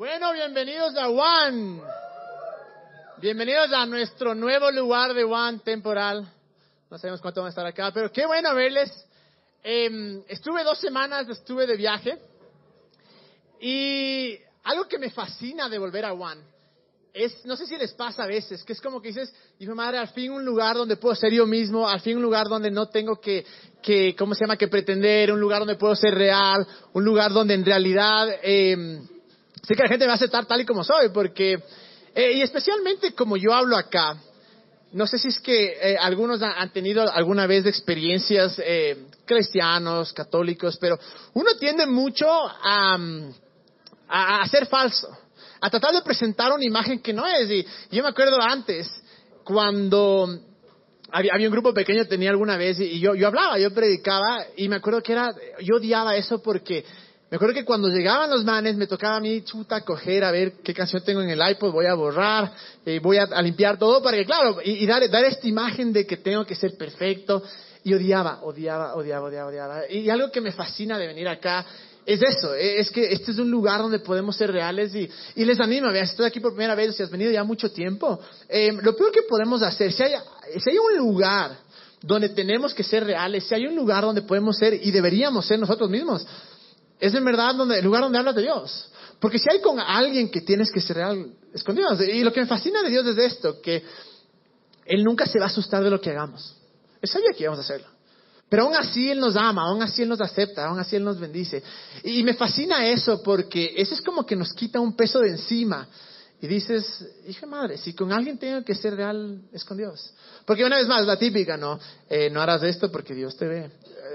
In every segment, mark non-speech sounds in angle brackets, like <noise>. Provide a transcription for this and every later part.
Bueno, bienvenidos a One. Bienvenidos a nuestro nuevo lugar de One temporal. No sabemos cuánto van a estar acá, pero qué bueno verles. Em, estuve dos semanas, estuve de viaje. Y algo que me fascina de volver a One es, no sé si les pasa a veces, que es como que dices, hijo madre, al fin un lugar donde puedo ser yo mismo, al fin un lugar donde no tengo que, que ¿cómo se llama?, que pretender, un lugar donde puedo ser real, un lugar donde en realidad eh, sé que la gente me va a aceptar tal y como soy, porque, eh, y especialmente como yo hablo acá, no sé si es que eh, algunos han tenido alguna vez experiencias eh, cristianos, católicos, pero uno tiende mucho a, a, a ser falso a tratar de presentar una imagen que no es. Y yo me acuerdo antes, cuando había, había un grupo pequeño, tenía alguna vez, y yo, yo hablaba, yo predicaba, y me acuerdo que era, yo odiaba eso porque me acuerdo que cuando llegaban los manes me tocaba a mí chuta coger a ver qué canción tengo en el iPod, voy a borrar, eh, voy a, limpiar todo para que, claro, y, dar, dar esta imagen de que tengo que ser perfecto. Y odiaba, odiaba, odiaba, odiaba, odiaba. Y algo que me fascina de venir acá es eso, es que este es un lugar donde podemos ser reales y, y les animo, veas, si estás aquí por primera vez si has venido ya mucho tiempo, eh, lo peor que podemos hacer, si hay, si hay un lugar donde tenemos que ser reales, si hay un lugar donde podemos ser y deberíamos ser nosotros mismos, es en verdad donde, el lugar donde hablas de Dios. Porque si hay con alguien que tienes que ser real, es con Dios. Y lo que me fascina de Dios es esto, que Él nunca se va a asustar de lo que hagamos. Él sabía que íbamos a hacerlo. Pero aún así Él nos ama, aún así Él nos acepta, aún así Él nos bendice. Y me fascina eso porque eso es como que nos quita un peso de encima. Y dices, hija madre, si con alguien tengo que ser real, es con Dios. Porque una vez más, la típica, ¿no? Eh, no harás esto porque Dios te ve.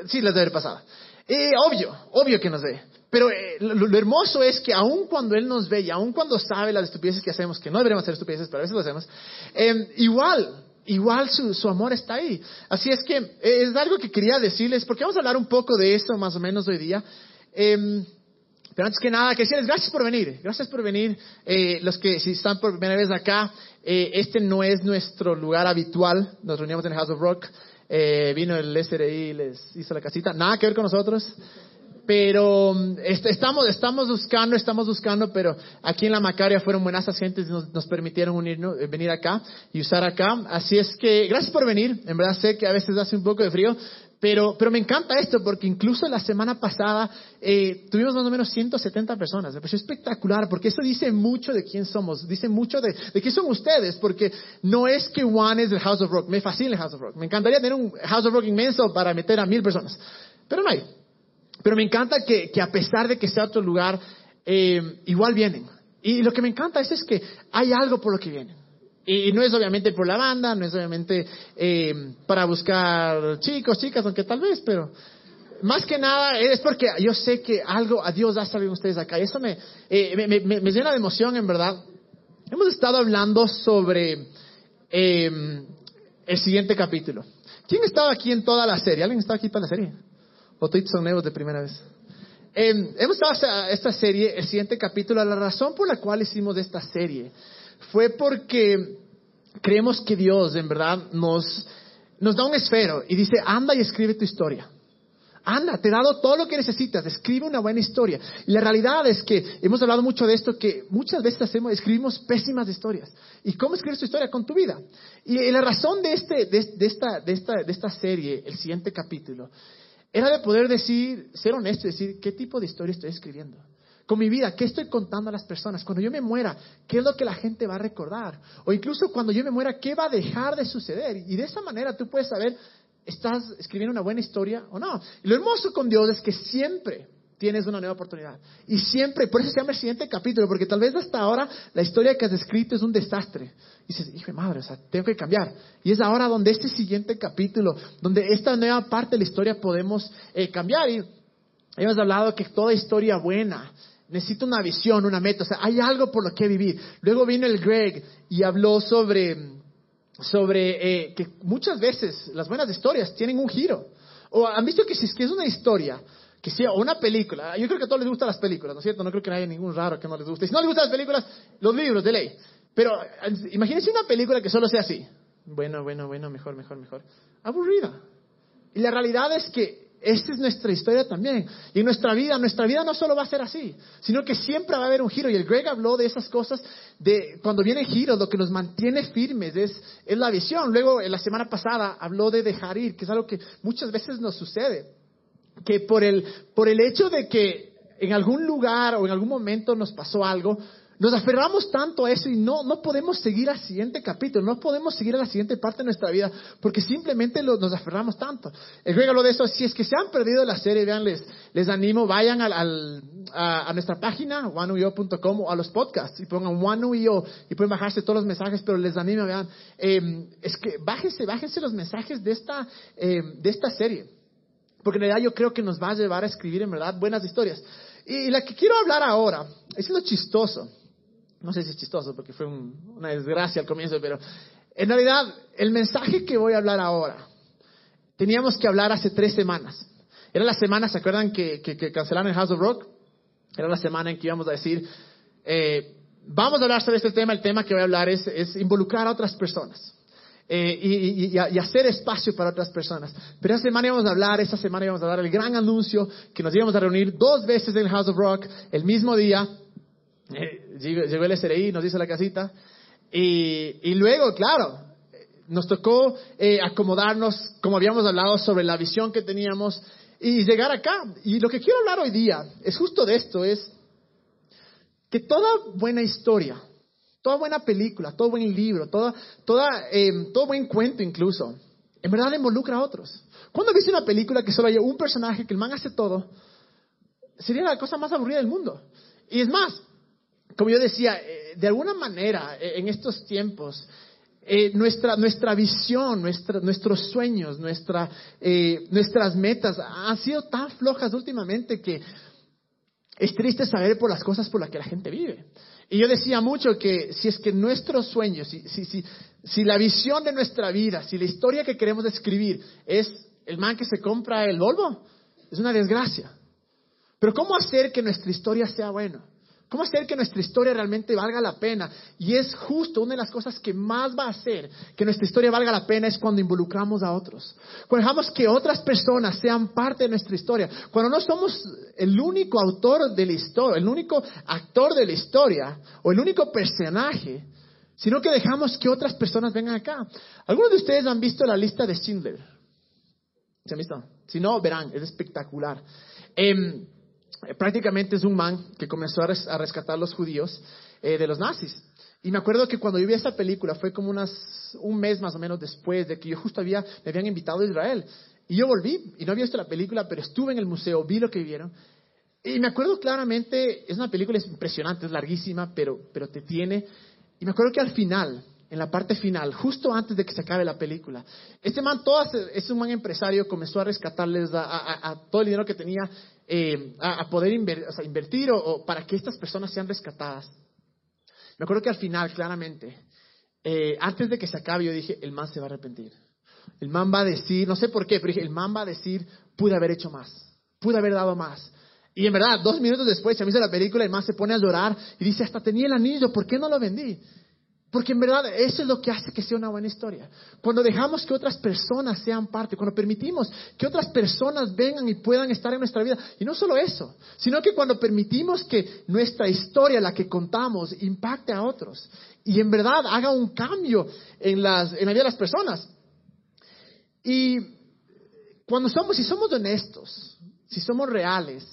Sí, les debe haber pasado. Eh, obvio, obvio que nos ve. Pero eh, lo, hermoso es que aun cuando Él nos ve y aun cuando sabe las estupideces que hacemos, que no deberíamos hacer estupideces, pero a veces lo hacemos, eh, igual igual su, amor está ahí. Así es que eh, es algo que quería decirles, porque vamos a hablar un poco de eso más o menos hoy día. Eh, pero antes que nada, que decirles gracias por venir, gracias por venir. Los que si están por primera vez acá, este no es nuestro lugar habitual, nos reunimos en House of Rock. Eh, vino el SRI y les hizo la casita, nada que ver con nosotros pero estamos, estamos buscando, estamos buscando, pero aquí en la Macaria fueron buenas agentes y nos, nos permitieron unirnos, venir acá y usar acá. Así es que, gracias por venir. En verdad sé que a veces hace un poco de frío, pero, pero me encanta esto porque incluso la semana pasada eh, tuvimos más o menos 170 personas. Me pareció espectacular porque eso dice mucho de quién somos, dice mucho de, de quién son ustedes, porque no es que One es el House of Rock. Me fascina el House of Rock. Me encantaría tener un House of Rock inmenso para meter a mil personas, pero no hay. Pero me encanta que, que, a pesar de que sea otro lugar, eh, igual vienen. Y lo que me encanta es, es que hay algo por lo que vienen. Y no es obviamente por la banda, no es obviamente eh, para buscar chicos, chicas, aunque tal vez, pero más que nada es porque yo sé que algo a Dios ha salido ustedes acá. Y eso me, eh, me, me, llena de emoción, en verdad. Hemos estado hablando sobre eh, el siguiente capítulo. ¿Quién estaba aquí en toda la serie? ¿Alguien estaba aquí para la serie? ¿O todos son nuevos de primera vez? Eh, hemos estado esta serie, el siguiente capítulo. La razón por la cual hicimos esta serie fue porque creemos que Dios, en verdad, nos, nos da un esfero y dice, anda y escribe tu historia. Anda, te he dado todo lo que necesitas, escribe una buena historia. Y la realidad es que hemos hablado mucho de esto, que muchas veces hacemos, escribimos pésimas historias. ¿Y cómo escribes tu historia? Con tu vida. Y la razón de, este, de, de, esta, de, esta, de esta serie, el siguiente capítulo, era de poder decir, ser honesto y decir, ¿qué tipo de historia estoy escribiendo? Con mi vida, ¿qué estoy contando a las personas? Cuando yo me muera, ¿qué es lo que la gente va a recordar? O incluso cuando yo me muera, ¿qué va a dejar de suceder? Y de esa manera tú puedes saber, ¿estás escribiendo una buena historia o no? Y lo hermoso con Dios es que siempre tienes una nueva oportunidad. Y siempre, por eso se llama el siguiente capítulo, porque tal vez hasta ahora la historia que has escrito es un desastre. Y dices, hijo de madre, o sea, tengo que cambiar. Y es ahora donde este siguiente capítulo, donde esta nueva parte de la historia podemos eh, cambiar. Y hemos hablado que toda historia buena necesita una visión, una meta, o sea, hay algo por lo que vivir. Luego vino el Greg y habló sobre, sobre eh, que muchas veces las buenas historias tienen un giro. O han visto que si es que es una historia que sea una película. Yo creo que a todos les gustan las películas, ¿no es cierto? No creo que haya ningún raro que no les guste. Si no les gustan las películas, los libros de ley. Pero imagínense una película que solo sea así. Bueno, bueno, bueno, mejor, mejor, mejor. Aburrida. Y la realidad es que esta es nuestra historia también. Y en nuestra vida, nuestra vida no solo va a ser así, sino que siempre va a haber un giro. Y el Greg habló de esas cosas, de cuando vienen giros, lo que nos mantiene firmes es, es la visión. Luego, en la semana pasada, habló de dejar ir, que es algo que muchas veces nos sucede. Que por el, por el hecho de que en algún lugar o en algún momento nos pasó algo, nos aferramos tanto a eso y no, no podemos seguir al siguiente capítulo, no podemos seguir a la siguiente parte de nuestra vida porque simplemente nos aferramos tanto. El regalo de eso, si es que se han perdido la serie, vean, les, les animo, vayan al, a, nuestra página, oneuio.com o a los podcasts y pongan oneuio y pueden bajarse todos los mensajes, pero les animo, vean, em, es que bájense, bájense los mensajes de esta, em, de esta serie. Porque en realidad yo creo que nos va a llevar a escribir en verdad buenas historias. Y la que quiero hablar ahora, es lo chistoso no sé si es chistoso porque fue una desgracia al comienzo, pero en realidad el mensaje que voy a hablar ahora, teníamos que hablar hace tres semanas. Era la semana, ¿se acuerdan que, cancelaron el House of Rock? Era la semana en que íbamos a decir, eh, vamos a hablar sobre este tema, el tema que voy a hablar es, involucrar a otras personas. Eh, y, hacer espacio para otras personas. Pero esa semana íbamos a hablar, esa semana íbamos a dar el gran anuncio que nos íbamos a reunir dos veces en el House of Rock el mismo día llegó el SRI, nos hizo la casita. Y, luego, claro, nos tocó eh, acomodarnos, como habíamos hablado, sobre la visión que teníamos y llegar acá. Y lo que quiero hablar hoy día es justo de esto, es que toda buena historia, toda buena película, todo buen libro, toda, toda, eh, todo buen cuento incluso, en verdad involucra a otros. ¿Cuándo viste una película que solo hay un personaje, que el man hace todo? Sería la cosa más aburrida del mundo. Y es más, como yo decía, eh, de alguna manera, eh, en estos tiempos, eh, nuestra, nuestra visión, nuestros sueños, nuestra, nuestras metas han sido tan flojas últimamente que es triste saber por las cosas por las que la gente vive. Y yo decía mucho que si es que nuestros sueños, si, si, si, si la visión de nuestra vida, si la historia que queremos escribir es el man que se compra el Volvo, es una desgracia. Pero ¿cómo hacer que nuestra historia sea buena? ¿Cómo hacer que nuestra historia realmente valga la pena? Y es justo una de las cosas que más va a hacer que nuestra historia valga la pena es cuando involucramos a otros. Cuando dejamos que otras personas sean parte de nuestra historia. Cuando no somos el único autor de la historia, el único actor de la historia o el único personaje, sino que dejamos que otras personas vengan acá. ¿Algunos de ustedes han visto la lista de Schindler? ¿Se han visto? Si no, verán, es espectacular. Eh, prácticamente es un man que comenzó a, rescatar a los judíos eh, de los nazis. Y me acuerdo que cuando yo vi esa película fue como unas, un mes más o menos después de que yo justo había, me habían invitado a Israel. Y yo volví y no había visto la película, pero estuve en el museo, vi lo que vieron. Y me acuerdo claramente, es una película impresionante, es larguísima, pero, pero te tiene. Y me acuerdo que al final, en la parte final, justo antes de que se acabe la película. Este man, todo, es un man empresario, comenzó a rescatarles a, todo el dinero que tenía, eh, a, poder invertir o, para que estas personas sean rescatadas. Me acuerdo que al final, claramente, eh, antes de que se acabe, yo dije, el man se va a arrepentir. El man va a decir, no sé por qué, pero dije, el man va a decir, pude haber hecho más, pude haber dado más. Y en verdad, dos minutos después, se me hizo la película, el man se pone a llorar y dice, hasta tenía el anillo, ¿por qué no lo vendí? Porque en verdad eso es lo que hace que sea una buena historia. Cuando dejamos que otras personas sean parte, cuando permitimos que otras personas vengan y puedan estar en nuestra vida. Y no solo eso, sino que cuando permitimos que nuestra historia, la que contamos, impacte a otros. Y en verdad haga un cambio en, las, en la vida de las personas. Y cuando somos, si somos honestos, si somos reales,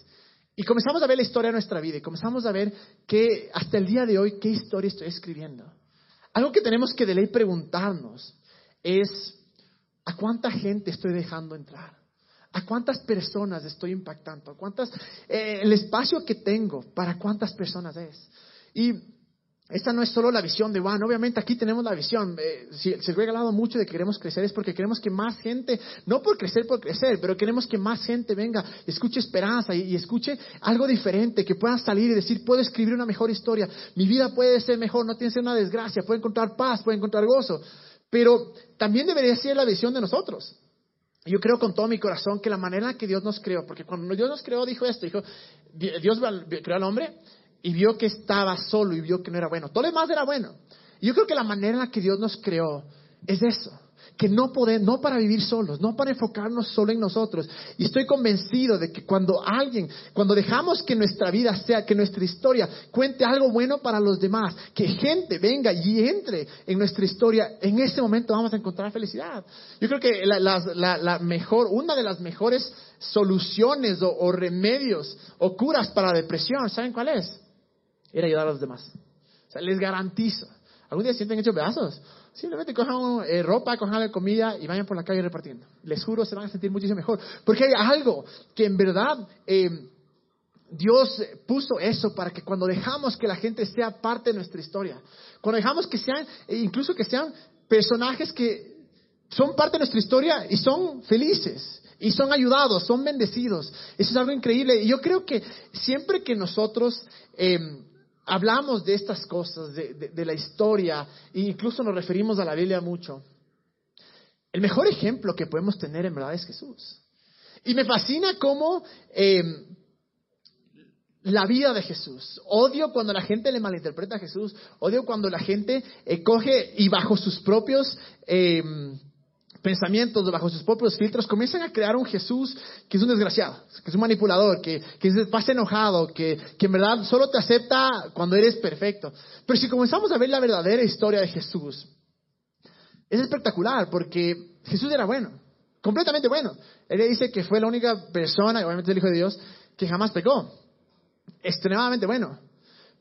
y comenzamos a ver la historia de nuestra vida y comenzamos a ver que hasta el día de hoy, qué historia estoy escribiendo algo que tenemos que de ley preguntarnos es, ¿a cuánta gente estoy dejando entrar? ¿A cuántas personas estoy impactando? ¿A cuántas, eh, el espacio que tengo, para cuántas personas es? Y esta no es solo la visión de Juan, obviamente aquí tenemos la visión. Eh, si se ha regalado mucho de que queremos crecer es porque queremos que más gente, no por crecer por crecer, pero queremos que más gente venga, escuche esperanza y, escuche algo diferente, que puedan salir y decir, puedo escribir una mejor historia, mi vida puede ser mejor, no tiene que ser una desgracia, puede encontrar paz, puede encontrar gozo. Pero también debería ser la visión de nosotros. Yo creo con todo mi corazón que la manera que Dios nos creó, porque cuando Dios nos creó dijo esto, dijo, Dios creó al hombre y vio que estaba solo y vio que no era bueno. Todo lo demás era bueno. Yo creo que la manera en la que Dios nos creó es eso. que no podemos, no para vivir solos, no para enfocarnos solo en nosotros. Y estoy convencido de que cuando alguien, cuando dejamos que nuestra vida sea, que nuestra historia cuente algo bueno para los demás, que gente venga y entre en nuestra historia, en ese momento vamos a encontrar felicidad. Yo creo que la, mejor, una de las mejores soluciones o, remedios o curas para la depresión, ¿saben cuál es? Era ayudar a los demás. O sea, les garantizo. ¿Algún día sienten hecho pedazos? Simplemente cojan eh, ropa, cojan comida y vayan por la calle repartiendo. Les juro, se van a sentir muchísimo mejor. Porque hay algo que en verdad eh, Dios puso eso para que cuando dejamos que la gente sea parte de nuestra historia, cuando dejamos que sean, e incluso que sean personajes que son parte de nuestra historia y son felices y son ayudados, son bendecidos. Eso es algo increíble. Y yo creo que siempre que nosotros eh, hablamos de estas cosas, de, la historia, e incluso nos referimos a la Biblia mucho, el mejor ejemplo que podemos tener en verdad es Jesús. Y me fascina cómo em, la vida de Jesús. Odio cuando la gente le malinterpreta a Jesús. Odio cuando la gente eh, coge y bajo sus propios... Em, pensamientos, bajo sus propios filtros, comienzan a crear un Jesús que es un desgraciado, que es un manipulador, que, que pasa enojado, que, en verdad solo te acepta cuando eres perfecto. Pero si comenzamos a ver la verdadera historia de Jesús, es espectacular porque Jesús era bueno, completamente bueno. Él dice que fue la única persona, obviamente el Hijo de Dios, que jamás pecó. Extremadamente bueno.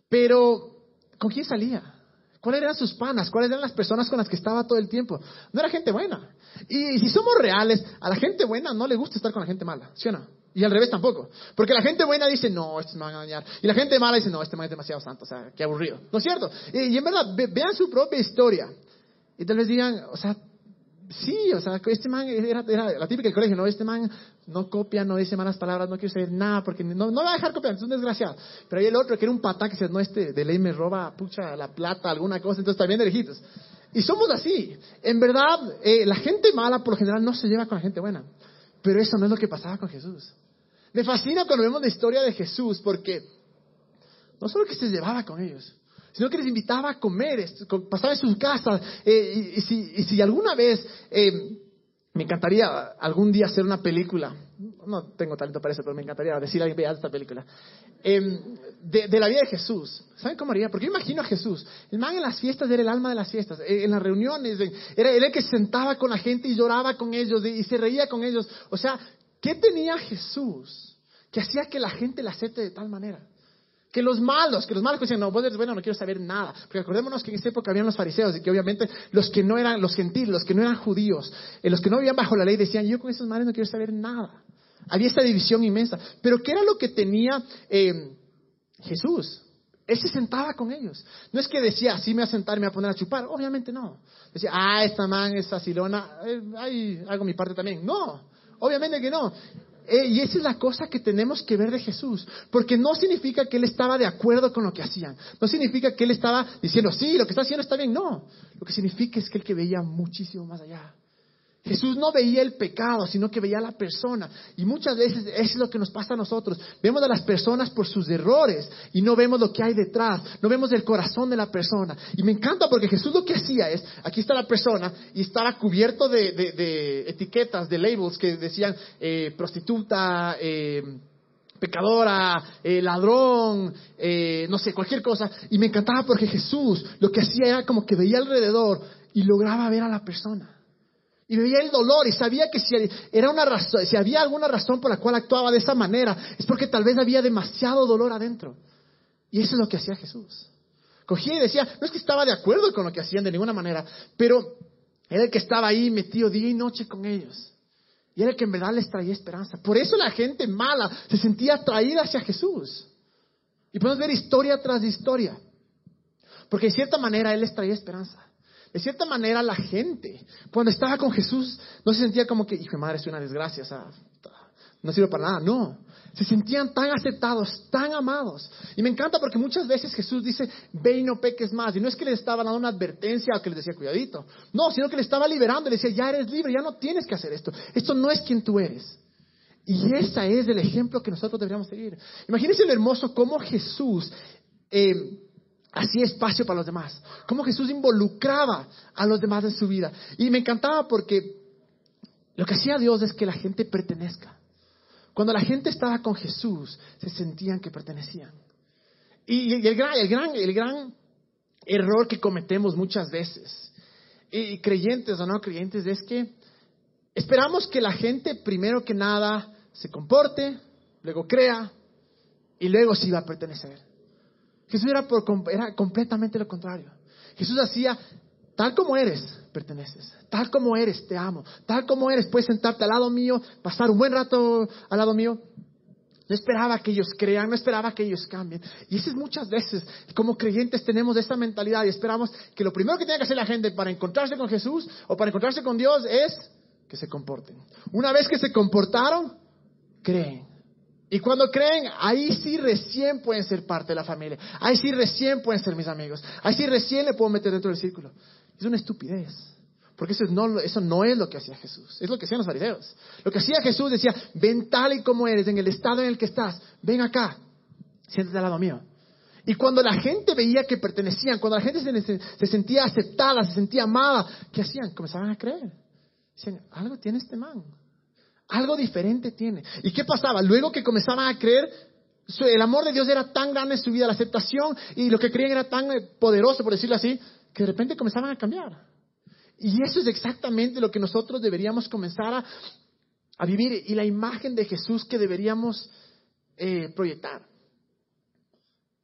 Pero, ¿con quién salía? ¿Cuáles eran sus panas? ¿Cuáles eran las personas con las que estaba todo el tiempo? No era gente buena. Y si somos reales, a la gente buena no le gusta estar con la gente mala, ¿sí o no? Y al revés tampoco. Porque la gente buena dice, no, estos me van a dañar. Y la gente mala dice, no, este man es demasiado santo, o sea, qué aburrido. ¿No es cierto? Y, en verdad, vean su propia historia. Y tal vez digan, o sea, Sí, o sea, este man era, la típica del colegio, ¿no? Este man no copia, no dice malas palabras, no quiere saber nada, porque no, no va a dejar copiar, es un desgraciado. Pero hay el otro que era un patán que dice, no, este de ley me roba, pucha, la plata, alguna cosa, entonces también de lejitos. Y somos así. En verdad, eh, la gente mala por lo general no se lleva con la gente buena. Pero eso no es lo que pasaba con Jesús. Me fascina cuando vemos la historia de Jesús, porque no solo que se llevaba con ellos, sino que les invitaba a comer, pasaba en sus casas. Eh, y, si, alguna vez eh, me encantaría algún día hacer una película, no tengo talento para eso, pero me encantaría decir a alguien, esta película, em, de, la vida de Jesús. ¿Saben cómo haría? Porque yo imagino a Jesús. El man en las fiestas era el alma de las fiestas, eh, en las reuniones, era, el que se sentaba con la gente y lloraba con ellos y se reía con ellos. O sea, ¿qué tenía Jesús que hacía que la gente la acepte de tal manera? Que los malos, que los malos que decían, no, vos eres bueno, no quiero saber nada. Porque acordémonos que en esa época habían los fariseos y que obviamente los que no eran, los gentiles, los que no eran judíos, eh, los que no vivían bajo la ley decían, yo con esos males no quiero saber nada. Había esta división inmensa. Pero ¿qué era lo que tenía eh, Jesús? Él se sentaba con ellos. No es que decía, así me voy a sentar y me voy a poner a chupar. Obviamente no. Decía, ah, esta man, esta silona, eh, ahí hago mi parte también. No, obviamente que no. Eh, y esa es la cosa que tenemos que ver de Jesús, porque no significa que Él estaba de acuerdo con lo que hacían, no significa que Él estaba diciendo, sí, lo que está haciendo está bien, no, lo que significa es que Él que veía muchísimo más allá. Jesús no veía el pecado, sino que veía a la persona. Y muchas veces eso es lo que nos pasa a nosotros. Vemos a las personas por sus errores y no vemos lo que hay detrás, no vemos el corazón de la persona. Y me encanta porque Jesús lo que hacía es, aquí está la persona y estaba cubierto de, etiquetas, de labels que decían eh, prostituta, eh, pecadora, eh, ladrón, no sé, cualquier cosa. Y me encantaba porque Jesús lo que hacía era como que veía alrededor y lograba ver a la persona. Y veía el dolor y sabía que si, era una razón, si había alguna razón por la cual actuaba de esa manera, es porque tal vez había demasiado dolor adentro. Y eso es lo que hacía Jesús. Cogía y decía, no es que estaba de acuerdo con lo que hacían de ninguna manera, pero era el que estaba ahí metido día y noche con ellos. Y era el que en verdad les traía esperanza. Por eso la gente mala se sentía atraída hacia Jesús. Y podemos ver historia tras historia. Porque de cierta manera Él les traía esperanza. De cierta manera, la gente, cuando estaba con Jesús, no se sentía como que, hijo de madre, es una desgracia, o sea, no sirve para nada. No, se sentían tan aceptados, tan amados. Y me encanta porque muchas veces Jesús dice, ve y no peques más. Y no es que les estaba dando una advertencia o que les decía, cuidadito. No, sino que le estaba liberando. Le decía, ya eres libre, ya no tienes que hacer esto. Esto no es quien tú eres. Y ese es el ejemplo que nosotros deberíamos seguir. Imagínense lo hermoso cómo Jesús... Eh, hacía espacio para los demás, cómo Jesús involucraba a los demás en su vida. Y me encantaba porque lo que hacía Dios es que la gente pertenezca. Cuando la gente estaba con Jesús, se sentían que pertenecían. Y, el, gran, el, gran, el gran error que cometemos muchas veces, y creyentes o no creyentes, es que esperamos que la gente primero que nada se comporte, luego crea y luego sí va a pertenecer. Jesús era, por, era completamente lo contrario. Jesús hacía, tal como eres, perteneces. Tal como eres, te amo. Tal como eres, puedes sentarte al lado mío, pasar un buen rato al lado mío. No esperaba que ellos crean, no esperaba que ellos cambien. Y eso es muchas veces, como creyentes tenemos esta mentalidad y esperamos que lo primero que tiene que hacer la gente para encontrarse con Jesús o para encontrarse con Dios es que se comporten. Una vez que se comportaron, creen. Y cuando creen, ahí sí recién pueden ser parte de la familia. Ahí sí recién pueden ser mis amigos. Ahí sí recién le puedo meter dentro del círculo. Es una estupidez. Porque eso no, eso no es lo que hacía Jesús. Es lo que hacían los fariseos. Lo que hacía Jesús decía, ven tal y como eres, en el estado en el que estás. Ven acá. Siéntate al lado mío. Y cuando la gente veía que pertenecían, cuando la gente se, se sentía aceptada, se sentía amada, ¿qué hacían? Comenzaban a creer. Decían, algo tiene este man. Algo diferente tiene. ¿Y qué pasaba? Luego que comenzaban a creer, el amor de Dios era tan grande en su vida, la aceptación y lo que creían era tan eh, poderoso, por decirlo así, que de repente comenzaban a cambiar. Y eso es exactamente lo que nosotros deberíamos comenzar a, vivir y la imagen de Jesús que deberíamos eh, proyectar.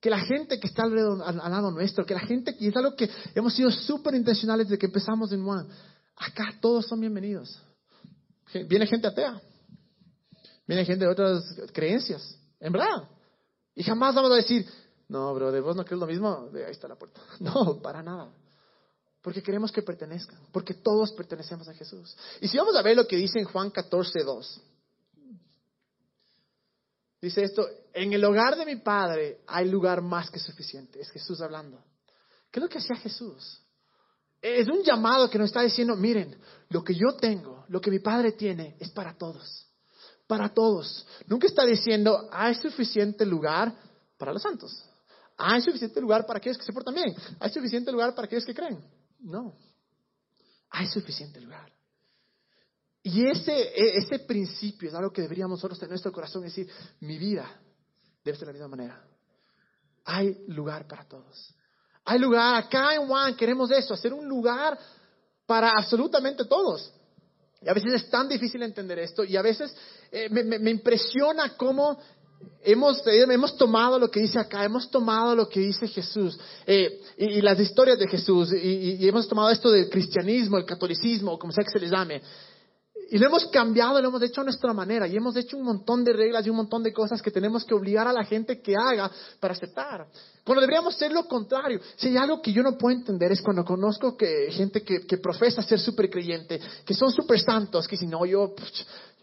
Que la gente que está al, lado nuestro, que la gente, y es algo que hemos sido súper intencionales desde que empezamos en Juan, acá todos son bienvenidos. Viene gente atea. Viene gente de otras creencias. En verdad. Y jamás vamos a decir, no, bro, de vos no crees lo mismo. De ahí está la puerta. <laughs> No, para nada. Porque queremos que pertenezcan. Porque todos pertenecemos a Jesús. Y si vamos a ver lo que dice en Juan 14, 2. Dice esto, en el hogar de mi padre hay lugar más que suficiente. Es Jesús hablando. ¿Qué es lo que hacía Jesús? Es un llamado que nos está diciendo, miren, lo que yo tengo, lo que mi padre tiene, es para todos. Para todos. Nunca está diciendo, hay suficiente lugar para los santos. Hay suficiente lugar para aquellos que se portan bien. Hay suficiente lugar para aquellos que creen. No. Hay suficiente lugar. Y ese, e, ese principio es algo que deberíamos nosotros en nuestro corazón, decir, mi vida debe ser de la misma manera. Hay lugar para todos. Hay lugar, acá en Juan queremos eso, hacer un lugar para absolutamente todos. Y a veces es tan difícil entender esto y a veces eh, me, impresiona cómo hemos, eh, hemos tomado lo que dice acá, hemos tomado lo que dice Jesús eh, y, las historias de Jesús y, y, hemos tomado esto del cristianismo, el catolicismo, como sea que se les llame, y lo hemos cambiado, lo hemos hecho a nuestra manera y hemos hecho un montón de reglas y un montón de cosas que tenemos que obligar a la gente que haga para aceptar. Cuando deberíamos ser lo contrario. Si hay algo que yo no puedo entender es cuando conozco que gente que, que profesa ser súper creyente, que son súper santos, que dicen, no, yo,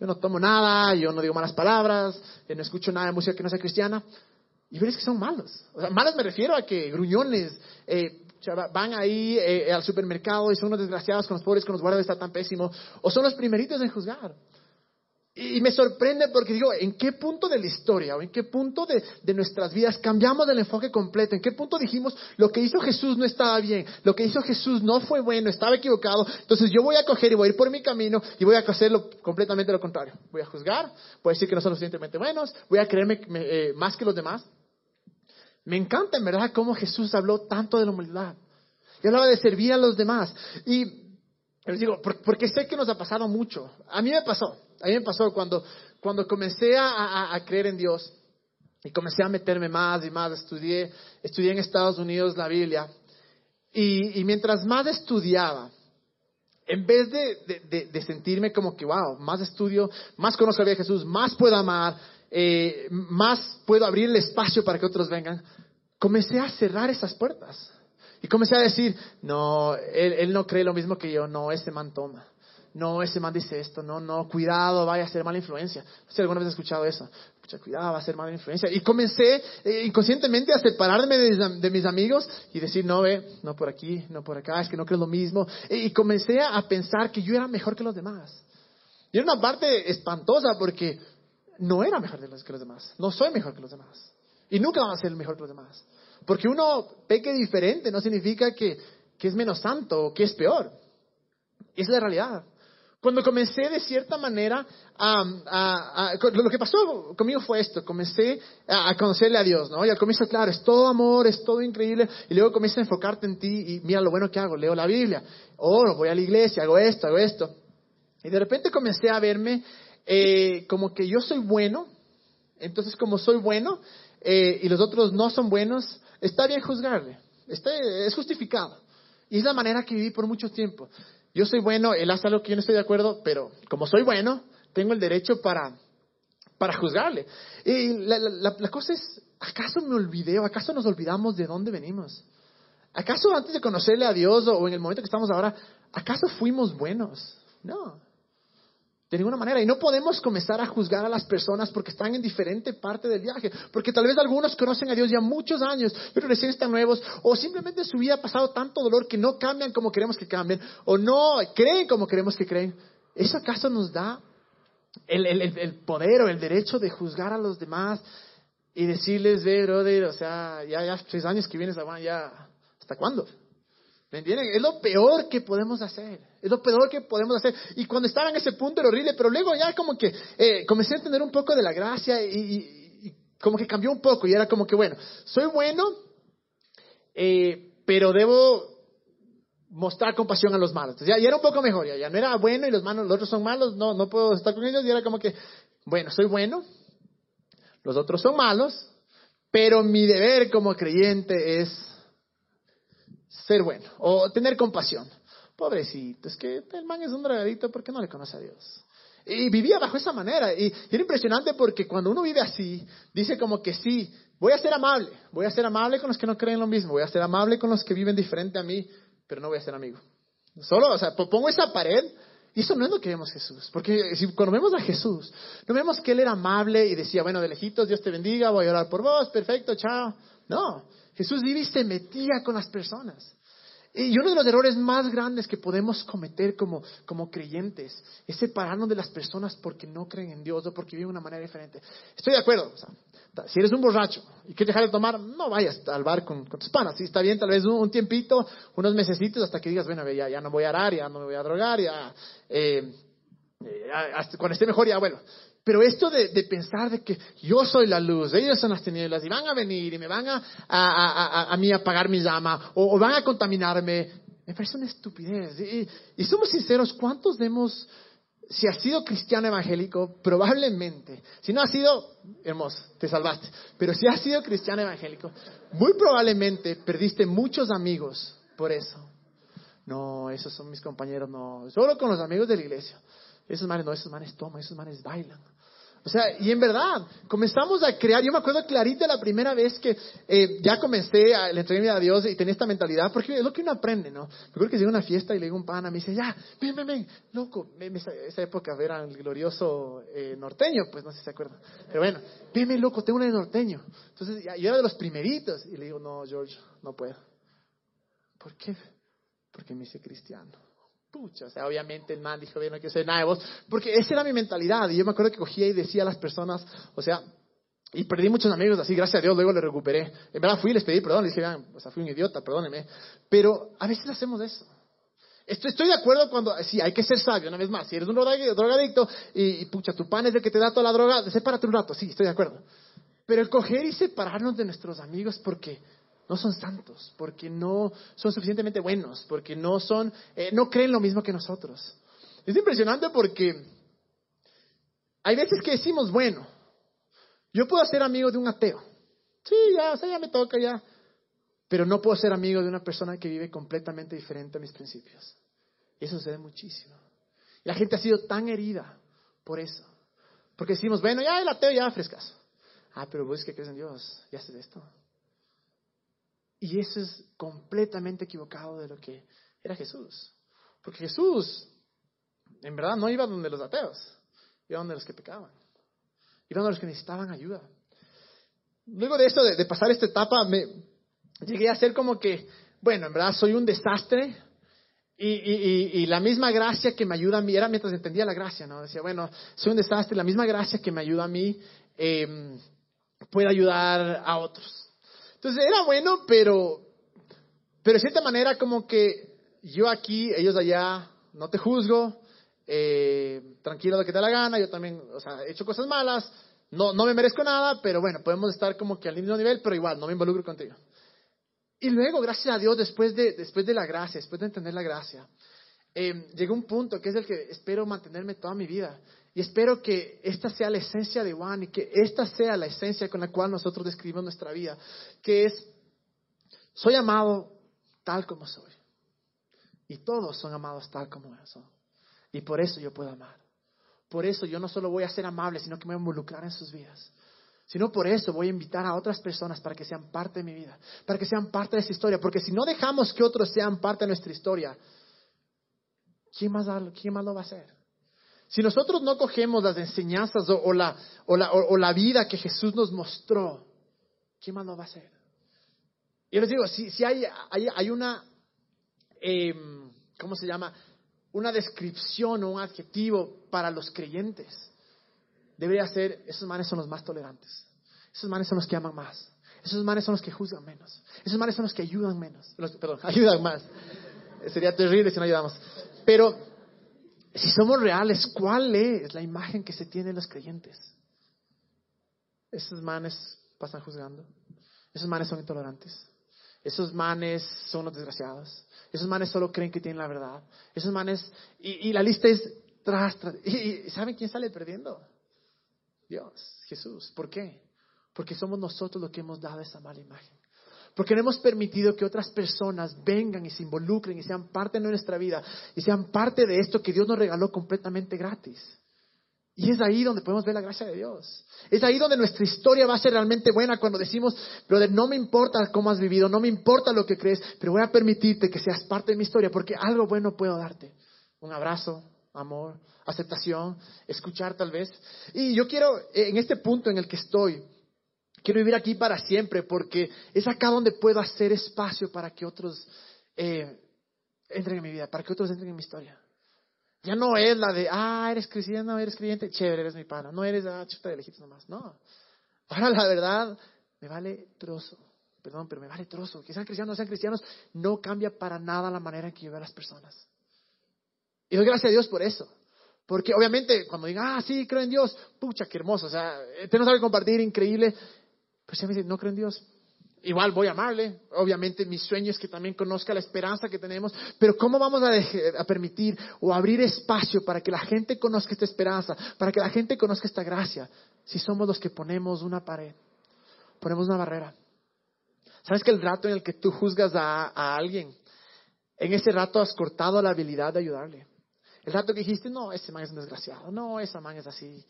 yo no tomo nada, yo no digo malas palabras, no escucho nada de música que no sea cristiana. Y ves que son malos. O sea, malos me refiero a que gruñones, eh, van ahí eh, al supermercado y son unos desgraciados con los pobres, con los guardias, está tan pésimo. O son los primeritos en juzgar. Y, me sorprende porque digo, ¿en qué punto de la historia o en qué punto de, nuestras vidas cambiamos el enfoque completo? ¿En qué punto dijimos, lo que hizo Jesús no estaba bien, lo que hizo Jesús no fue bueno, estaba equivocado? Entonces yo voy a coger y voy a ir por mi camino y voy a hacer completamente lo contrario. Voy a juzgar, voy a decir que no son lo suficientemente buenos, voy a creerme eh, más que los demás. Me encanta en verdad cómo Jesús habló tanto de la humildad. Y hablaba de servir a los demás. Y les digo, porque sé que nos ha pasado mucho. A mí me pasó. A mí me pasó cuando, cuando comencé a, creer en Dios y comencé a meterme más y más. Estudié, estudié en Estados Unidos la Biblia. Y, mientras más estudiaba, en vez de, sentirme como que, wow, más estudio, más conozco a Jesús, más puedo amar, eh, más puedo abrir el espacio para que otros vengan, comencé a cerrar esas puertas. Y comencé a decir, no, él, no cree lo mismo que yo, no, ese man toma. No, ese man dice esto, no, no, cuidado, vaya a ser mala influencia. Si alguna vez has escuchado eso, cuidado, va a ser mala influencia. Y comencé eh, inconscientemente a separarme de, mis amigos y decir, no, ve, no por aquí, no por acá, es que no creo lo mismo. Y, comencé a pensar que yo era mejor que los demás. Y era una parte espantosa porque no era mejor que los demás. No soy mejor que los demás. Y nunca vamos a ser mejor que los demás. Porque uno peque diferente no significa que, que es menos santo o que es peor. Es la realidad. Cuando comencé de cierta manera, lo que pasó conmigo fue esto, comencé a, conocerle a Dios, ¿no? Y al comienzo, claro, es todo amor, es todo increíble, y luego comienzo a enfocarte en ti y mira lo bueno que hago, leo la Biblia, oh, voy a la iglesia, hago esto, hago esto. Y de repente comencé a verme eh, como que yo soy bueno, entonces como soy bueno eh, y los otros no son buenos, está bien juzgarle, está, es justificado. Y es la manera que viví por mucho tiempo. Yo soy bueno, él hace algo que yo no estoy de acuerdo, pero como soy bueno, tengo el derecho para, para juzgarle. Y la, la, cosa es, ¿acaso me olvidé o acaso nos olvidamos de dónde venimos? ¿Acaso antes de conocerle a Dios o en el momento que estamos ahora, acaso fuimos buenos? No. De ninguna manera. Y no podemos comenzar a juzgar a las personas porque están en diferente parte del viaje. Porque tal vez algunos conocen a Dios ya muchos años, pero recién están nuevos. O simplemente su vida ha pasado tanto dolor que no cambian como queremos que cambien. O no creen como queremos que creen. ¿Eso acaso nos da el, el, poder o el derecho de juzgar a los demás y decirles, ve, brother, o sea, ya, ya seis años que vienes ya, ¿hasta cuándo? ¿Me entienden? Es lo peor que podemos hacer. Es lo peor que podemos hacer. Y cuando estaba en ese punto era horrible, pero luego ya como que eh, comencé a entender un poco de la gracia y, como que cambió un poco. Y era como que, bueno, soy bueno, eh, pero debo mostrar compasión a los malos. ya, era un poco mejor, ya, ya no era bueno y los, malos, los otros son malos, no, no puedo estar con ellos. Y era como que, bueno, soy bueno, los otros son malos, pero mi deber como creyente es ser bueno o tener compasión. Pobrecito, es que el man es un drogadito porque no le conoce a Dios. Y vivía bajo esa manera. Y, era impresionante porque cuando uno vive así, dice como que sí, voy a ser amable, voy a ser amable con los que no creen lo mismo, voy a ser amable con los que viven diferente a mí, pero no voy a ser amigo. Solo, o sea, pongo esa pared y eso no es lo que vemos Jesús. Porque si cuando vemos a Jesús, no vemos que Él era amable y decía, bueno, de lejitos, Dios te bendiga, voy a orar por vos, perfecto, chao. No, Jesús vive y se metía con las personas. Y uno de los errores más grandes que podemos cometer como, como creyentes es separarnos de las personas porque no creen en Dios o porque viven de una manera diferente. Estoy de acuerdo. si eres un borracho y quieres dejar de tomar, no vayas al bar con, tus panas. Si está bien, tal vez un, tiempito, unos mesecitos hasta que digas, bueno, ya, ya no voy a arar, ya no me voy a drogar, ya, eh, eh, cuando esté mejor, ya, bueno, pero esto de, pensar de que yo soy la luz, ellos son las tinieblas y van a venir y me van a, a, a, mí a apagar mi llama o, van a contaminarme, me parece una estupidez. Y, y somos sinceros, ¿cuántos hemos, si has sido cristiano evangélico, probablemente, si no has sido, hermoso, te salvaste, pero si has sido cristiano evangélico, muy probablemente perdiste muchos amigos por eso. No, esos son mis compañeros, no, solo con los amigos de la iglesia. Esos manes no, esos manes toman, esos manes bailan. O sea, y en verdad, comenzamos a crear, yo me acuerdo clarita la primera vez que eh, ya comencé a le a Dios y tenía esta mentalidad, porque es lo que uno aprende, ¿no? Me acuerdo que llegué a una fiesta y le digo a un pana, me dice, ya, ven, ven, ven, loco, esa, esa época era el glorioso eh, norteño, pues no sé si se acuerdan, pero bueno, ven, ven, loco, tengo una de norteño. Entonces, yo era de los primeritos, y le digo, no, George, no puedo. ¿Por qué? Porque me hice cristiano. Pucha, o sea, obviamente el man dijo, bien, no quiero ser nada de vos, porque esa era mi mentalidad. Y yo me acuerdo que cogía y decía a las personas, o sea, y perdí muchos amigos así, gracias a Dios, luego le recuperé. En verdad fui y les pedí perdón, les dije, o sea, fui un idiota, perdóneme. Pero a veces hacemos eso. Estoy, estoy de acuerdo cuando, sí, hay que ser sabio, una vez más. Si eres un drogadicto y, pucha, tu pan es el que te da toda la droga, sepárate un rato, sí, estoy de acuerdo. Pero el coger y separarnos de nuestros amigos porque no son santos, porque no son suficientemente buenos, porque no son, eh, no creen lo mismo que nosotros. Es impresionante porque hay veces que decimos, bueno, yo puedo ser amigo de un ateo. Sí, ya, o ya me toca ya. Pero no puedo ser amigo de una persona que vive completamente diferente a mis principios. Y eso sucede muchísimo. Y la gente ha sido tan herida por eso. Porque decimos, bueno, ya el ateo ya frescas. Ah, pero vos que crees en Dios, ya haces esto. Y eso es completamente equivocado de lo que era Jesús. Porque Jesús, en verdad, no iba donde los ateos, iba donde los que pecaban, iba donde los que necesitaban ayuda. Luego de esto, de, pasar esta etapa, me llegué a ser como que, bueno, en verdad soy un desastre, y, la misma gracia que me ayuda a mí, era mientras entendía la gracia, ¿no? Decía, bueno, soy un desastre, la misma gracia que me ayuda a mí, eh, pueda ayudar a otros. Entonces era bueno, pero, pero de cierta manera como que yo aquí, ellos allá, no te juzgo, eh, tranquilo de que te la gana, yo también, o sea, he hecho cosas malas, no, no me merezco nada, pero bueno, podemos estar como que al mismo nivel, pero igual, no me involucro contigo. Y luego, gracias a Dios, después de, después de la gracia, después de entender la gracia, eh, llegó un punto que es el que espero mantenerme toda mi vida. Y espero que esta sea la esencia de Juan y que esta sea la esencia con la cual nosotros describimos nuestra vida, que es, soy amado tal como soy. Y todos son amados tal como son. Y por eso yo puedo amar. Por eso yo no solo voy a ser amable, sino que me voy a involucrar en sus vidas. Sino por eso voy a invitar a otras personas para que sean parte de mi vida, para que sean parte de esa historia. Porque si no dejamos que otros sean parte de nuestra historia, ¿quién más, quién más lo va a hacer? Si nosotros no cogemos las enseñanzas o, la, o, la, o, la, vida que Jesús nos mostró, ¿quién más lo va a hacer? Yo les digo, si, si hay, hay, hay, una, eh, ¿cómo se llama? una descripción o un adjetivo para los creyentes, debería ser, esos manes son los más tolerantes, esos manes son los que aman más, esos manes son los que juzgan menos, esos manes son los que ayudan menos, perdón, <laughs> ayudan más. Sería terrible si no ayudamos. Pero si somos reales, ¿cuál es la imagen que se tiene de los creyentes? Esos manes pasan juzgando, esos manes son intolerantes, esos manes son los desgraciados, esos manes solo creen que tienen la verdad. Esos manes, y, la lista es tras, tras. Y, ¿saben quién sale perdiendo? Dios, Jesús. ¿Por qué? Porque somos nosotros los que hemos dado esa mala imagen. Porque no hemos permitido que otras personas vengan y se involucren y sean parte de nuestra vida y sean parte de esto que Dios nos regaló completamente gratis. Y es ahí donde podemos ver la gracia de Dios. Es ahí donde nuestra historia va a ser realmente buena cuando decimos, brother, no me importa cómo has vivido, no me importa lo que crees, pero voy a permitirte que seas parte de mi historia porque algo bueno puedo darte. Un abrazo, amor, aceptación, escuchar tal vez. Y yo quiero, en este punto en el que estoy, quiero vivir aquí para siempre porque es acá donde puedo hacer espacio para que otros eh, entren en mi vida, para que otros entren en mi historia. Ya no es la de, ah, eres cristiano, eres creyente, chévere, eres mi pana. No eres, ah, chuta de lejitos nomás. No. Ahora la verdad, me vale trozo. Perdón, pero me vale trozo. Que sean cristianos o sean cristianos, no cambia para nada la manera en que yo veo a las personas. Y doy gracias a Dios por eso. Porque obviamente cuando digan, ah, sí, creo en Dios, pucha, qué hermoso. O sea, tenemos algo que compartir increíble. Pues ya me dicen, no creo en Dios. Igual voy a amarle. Obviamente mi sueño es que también conozca la esperanza que tenemos. Pero ¿cómo vamos a, permitir o abrir espacio para que la gente conozca esta esperanza, para que la gente conozca esta gracia? Si somos los que ponemos una pared, ponemos una barrera. ¿Sabes que el rato en el que tú juzgas a, a alguien, en ese rato has cortado la habilidad de ayudarle? El rato que dijiste, no, ese man es un desgraciado, no, esa man es así.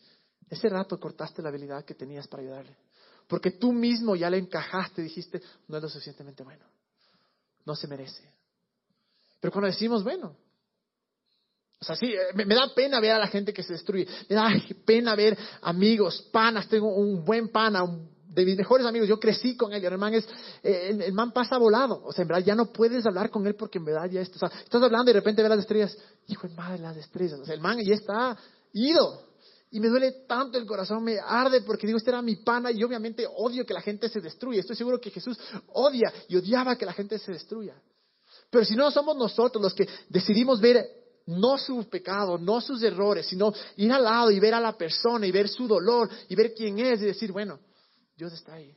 Ese rato cortaste la habilidad que tenías para ayudarle. Porque tú mismo ya le encajaste, dijiste, no es lo suficientemente bueno. No se merece. Pero cuando decimos, bueno, o sea, sí, eh, me, da pena ver a la gente que se destruye. Me da pena ver amigos, panas. Tengo un buen pana, de mis mejores amigos. Yo crecí con él. El man es, eh, el, man pasa volado. O sea, en verdad ya no puedes hablar con él porque en verdad ya está, estás hablando y de repente ves las estrellas. Hijo de madre, las estrellas. O sea, el man ya está ido. Y me duele tanto el corazón, me arde porque digo, este era mi pana y obviamente odio que la gente se destruya. Estoy seguro que Jesús odia y odiaba que la gente se destruya. Pero si no somos nosotros los que decidimos ver no su pecado, no sus errores, sino ir al lado y ver a la persona y ver su dolor y ver quién es y decir, bueno, Dios está ahí.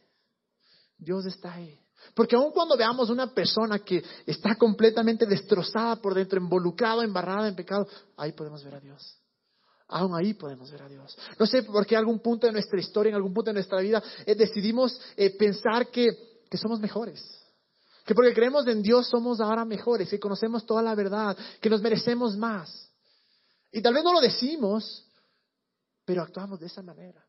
Dios está ahí. Porque aun cuando veamos una persona que está completamente destrozada por dentro, involucrada, embarrada en pecado, ahí podemos ver a Dios. Aún ahí podemos ver a Dios. No sé por qué en algún punto de nuestra historia, en algún punto de nuestra vida, eh, decidimos eh, pensar que, que somos mejores. Que porque creemos en Dios somos ahora mejores, que conocemos toda la verdad, que nos merecemos más. Y tal vez no lo decimos, pero actuamos de esa manera.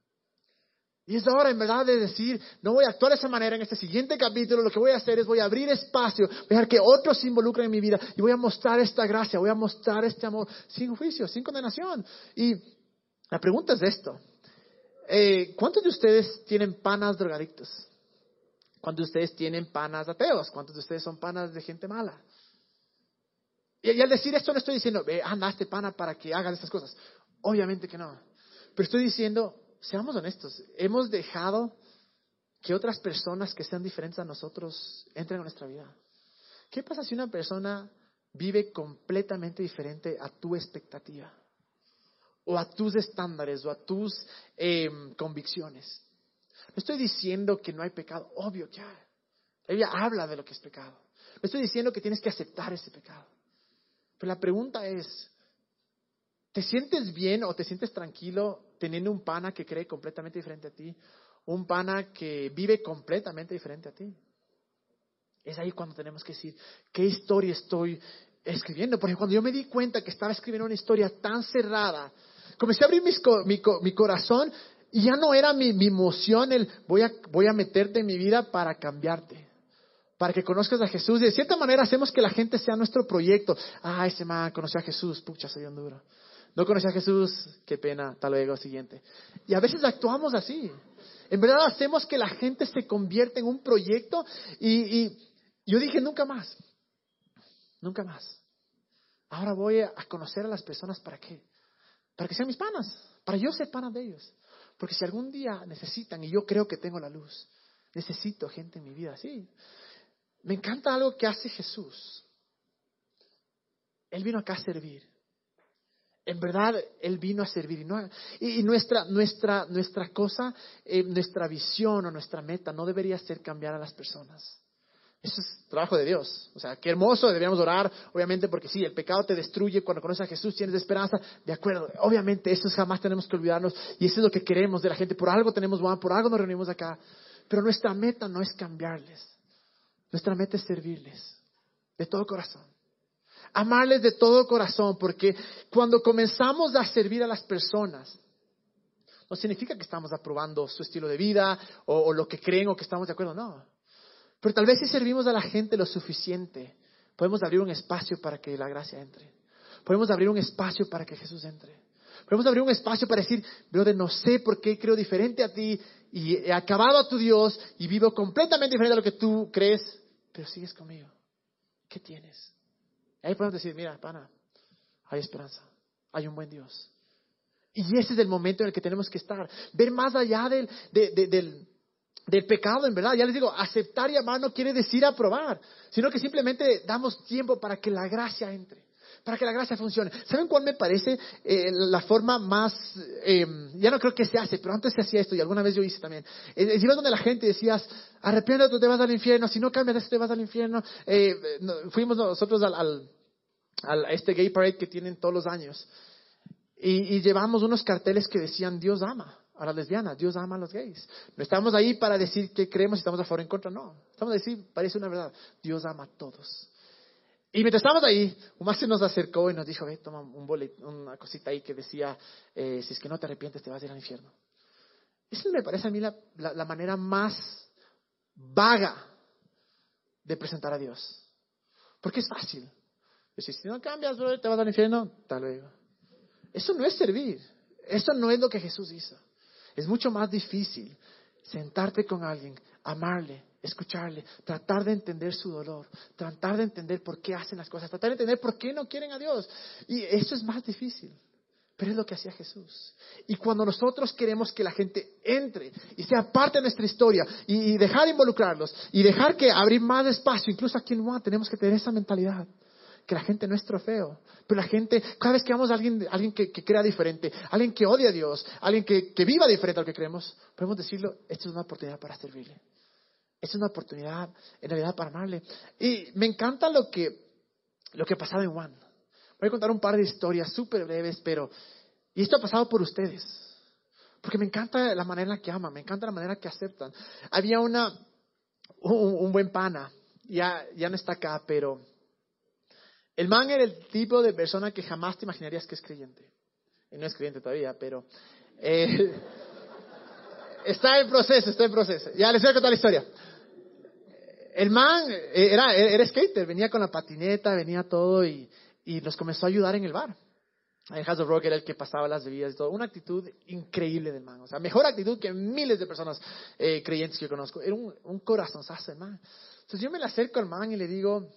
Y es hora en verdad de decir, no voy a actuar de esa manera en este siguiente capítulo, lo que voy a hacer es voy a abrir espacio, voy a dejar que otros se involucren en mi vida y voy a mostrar esta gracia, voy a mostrar este amor sin juicio, sin condenación. Y la pregunta es esto, eh, ¿cuántos de ustedes tienen panas drogadictos? ¿Cuántos de ustedes tienen panas ateos? ¿Cuántos de ustedes son panas de gente mala? Y, al decir esto no estoy diciendo, ve, anda este pana para que hagan estas cosas. Obviamente que no. Pero estoy diciendo, seamos honestos, hemos dejado que otras personas que sean diferentes a nosotros entren en nuestra vida? ¿Qué pasa si una persona vive completamente diferente a tu expectativa? O a tus estándares, o a tus em, convicciones. No estoy diciendo que no hay pecado, obvio que hay. Ella habla de lo que es pecado. No estoy diciendo que tienes que aceptar ese pecado. Pero la pregunta es, ¿te sientes bien o te sientes tranquilo teniendo un pana que cree completamente diferente a ti? Un pana que vive completamente diferente a ti. Es ahí cuando tenemos que decir, ¿qué historia estoy escribiendo? Porque cuando yo me di cuenta que estaba escribiendo una historia tan cerrada, comencé a abrir mi, corazón y ya no era mi, emoción el voy a, voy a meterte en mi vida para cambiarte para que conozcas a Jesús. De cierta manera hacemos que la gente sea nuestro proyecto. Ah, ese man conoció a Jesús, pucha, soy duro. No conoció a Jesús, qué pena, tal luego, siguiente. Y a veces actuamos así. En verdad hacemos que la gente se convierta en un proyecto y, yo dije, nunca más, nunca más. Ahora voy a conocer a las personas para qué? Para que sean mis panas, para yo ser pana de ellos. Porque si algún día necesitan, y yo creo que tengo la luz, necesito gente en mi vida, sí. Me encanta algo que hace Jesús. Él vino acá a servir. En verdad, Él vino a servir. Y, nuestra, nuestra, nuestra cosa, eh, nuestra visión o nuestra meta no debería ser cambiar a las personas. Eso es trabajo de Dios. O sea, qué hermoso, deberíamos orar, obviamente, porque sí, el pecado te destruye. Cuando conoces a Jesús tienes esperanza. De acuerdo, obviamente, eso jamás tenemos que olvidarnos. Y eso es lo que queremos de la gente. Por algo tenemos por algo nos reunimos acá. Pero nuestra meta no es cambiarles. Nuestra meta es servirles de todo corazón. Amarles de todo corazón, porque cuando comenzamos a servir a las personas, no significa que estamos aprobando su estilo de vida o, lo que creen o que estamos de acuerdo, no. Pero tal vez si servimos a la gente lo suficiente, podemos abrir un espacio para que la gracia entre. Podemos abrir un espacio para que Jesús entre. Podemos abrir un espacio para decir, brother, no sé por qué creo diferente a ti y he acabado a tu Dios y vivo completamente diferente a lo que tú crees, pero sigues conmigo. ¿Qué tienes? Ahí podemos decir, mira, pana, hay esperanza, hay un buen Dios. Y ese es el momento en el que tenemos que estar, ver más allá del, del, del pecado, en verdad. Ya les digo, aceptar y amar no quiere decir aprobar, sino que simplemente damos tiempo para que la gracia entre para que la gracia funcione. ¿Saben cuál me parece eh, la forma más, eh, ya no creo que se hace, pero antes se hacía esto y alguna vez yo hice también. Eh, donde la gente decías, arrepiéntate, te vas al infierno, si no cambias te vas al infierno. Eh, fuimos nosotros al, a este gay parade que tienen todos los años y, y llevamos unos carteles que decían Dios ama a las lesbianas, Dios ama a los gays. No estamos ahí para decir que creemos y estamos a favor o en contra, no. Estamos a decir, parece una verdad, Dios ama a todos. Y mientras estábamos ahí, un se nos acercó y nos dijo, ve, toma un bolet, una cosita ahí que decía, eh, si es que no te arrepientes te vas a ir al infierno. Esa me parece a mí la, la, manera más vaga de presentar a Dios. Porque es fácil. Decir, si no cambias, te vas al infierno, tal vez. Eso no es servir. Eso no es lo que Jesús hizo. Es mucho más difícil sentarte con alguien, amarle, escucharle, tratar de entender su dolor, tratar de entender por qué hacen las cosas, tratar de entender por qué no quieren a Dios. Y eso es más difícil, pero es lo que hacía Jesús. Y cuando nosotros queremos que la gente entre y sea parte de nuestra historia y, dejar de involucrarlos y dejar que abrir más espacio, incluso aquí en Juan tenemos que tener esa mentalidad que la gente no es trofeo. Pero la gente, cada vez que vamos a alguien, alguien que, crea diferente, alguien que odia a Dios, alguien que, que, viva diferente a lo que creemos, podemos decirlo, esto es una oportunidad para servirle. Es una oportunidad en realidad para amarle. Y me encanta lo que, lo que ha pasado en Juan. Voy a contar un par de historias súper breves, pero... Y esto ha pasado por ustedes. Porque me encanta la manera en la que aman, me encanta la manera que aceptan. Había una, un, buen pana, ya, ya no está acá, pero el man era el tipo de persona que jamás te imaginarías que es creyente. Y no es creyente todavía, pero eh, <laughs> está en proceso, está en proceso. Ya les voy a contar la historia. El man eh, era, era skater, venía con la patineta, venía todo y, y nos comenzó a ayudar en el bar. En House of Rock era el que pasaba las bebidas y todo. Una actitud increíble del man. O sea, mejor actitud que miles de personas eh, creyentes que yo conozco. Era un, un corazonzazo el man. Entonces yo me le acerco al man y le digo,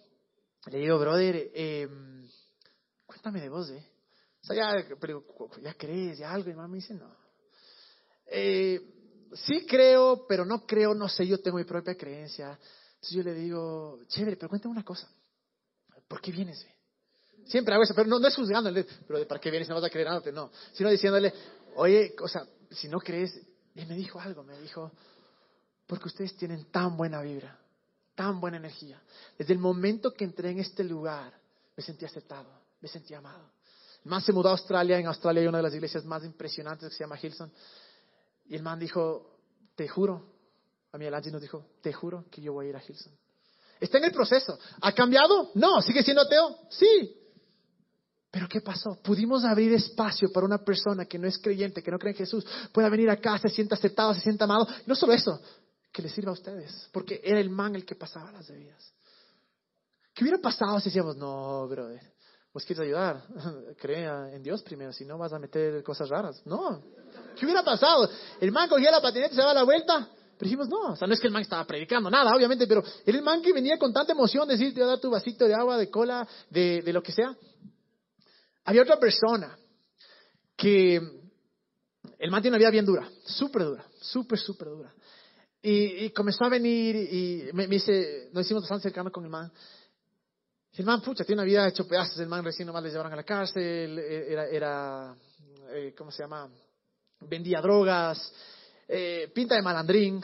le digo, brother, eh, cuéntame de vos, ¿eh? O sea, ya, pero, ya crees, ya algo. Y el man me dice, no. Eh, sí creo, pero no creo, no sé, yo tengo mi propia creencia. Entonces yo le digo, chévere, pero cuéntame una cosa. ¿Por qué vienes? Siempre hago eso, pero no, no es juzgándole, pero ¿para qué vienes? No vas a creer nada, no. Sino diciéndole, oye, o sea, si no crees, y me dijo algo, me dijo, porque ustedes tienen tan buena vibra, tan buena energía. Desde el momento que entré en este lugar, me sentí aceptado, me sentí amado. Man se mudó a Australia, en Australia hay una de las iglesias más impresionantes que se llama Hilson. Y el man dijo, te juro, a mí el nos dijo, te juro que yo voy a ir a Hilson. Está en el proceso. ¿Ha cambiado? No. ¿Sigue siendo ateo? Sí. Pero ¿qué pasó? Pudimos abrir espacio para una persona que no es creyente, que no cree en Jesús, pueda venir acá, se sienta aceptado, se sienta amado. No solo eso, que le sirva a ustedes, porque era el man el que pasaba las bebidas. ¿Qué hubiera pasado si decíamos, no, brother, vos quieres ayudar? <laughs> Crea en Dios primero, si no vas a meter cosas raras. No. ¿Qué hubiera pasado? El man cogía la patineta y se daba la vuelta. Pero dijimos, no, o sea, no es que el man estaba predicando nada, obviamente, pero era el man que venía con tanta emoción, decir, te voy a dar tu vasito de agua, de cola, de, de lo que sea. Había otra persona que el man tiene una vida bien dura, súper dura, súper, súper dura. Y, comenzó a venir y me, dice, nos hicimos bastante cercanos con el man. El man, pucha, tiene una vida hecho pedazos. El man recién nomás le llevaron a la cárcel, e, era, era eh, ¿cómo se llama? Vendía drogas, eh, pinta de malandrín.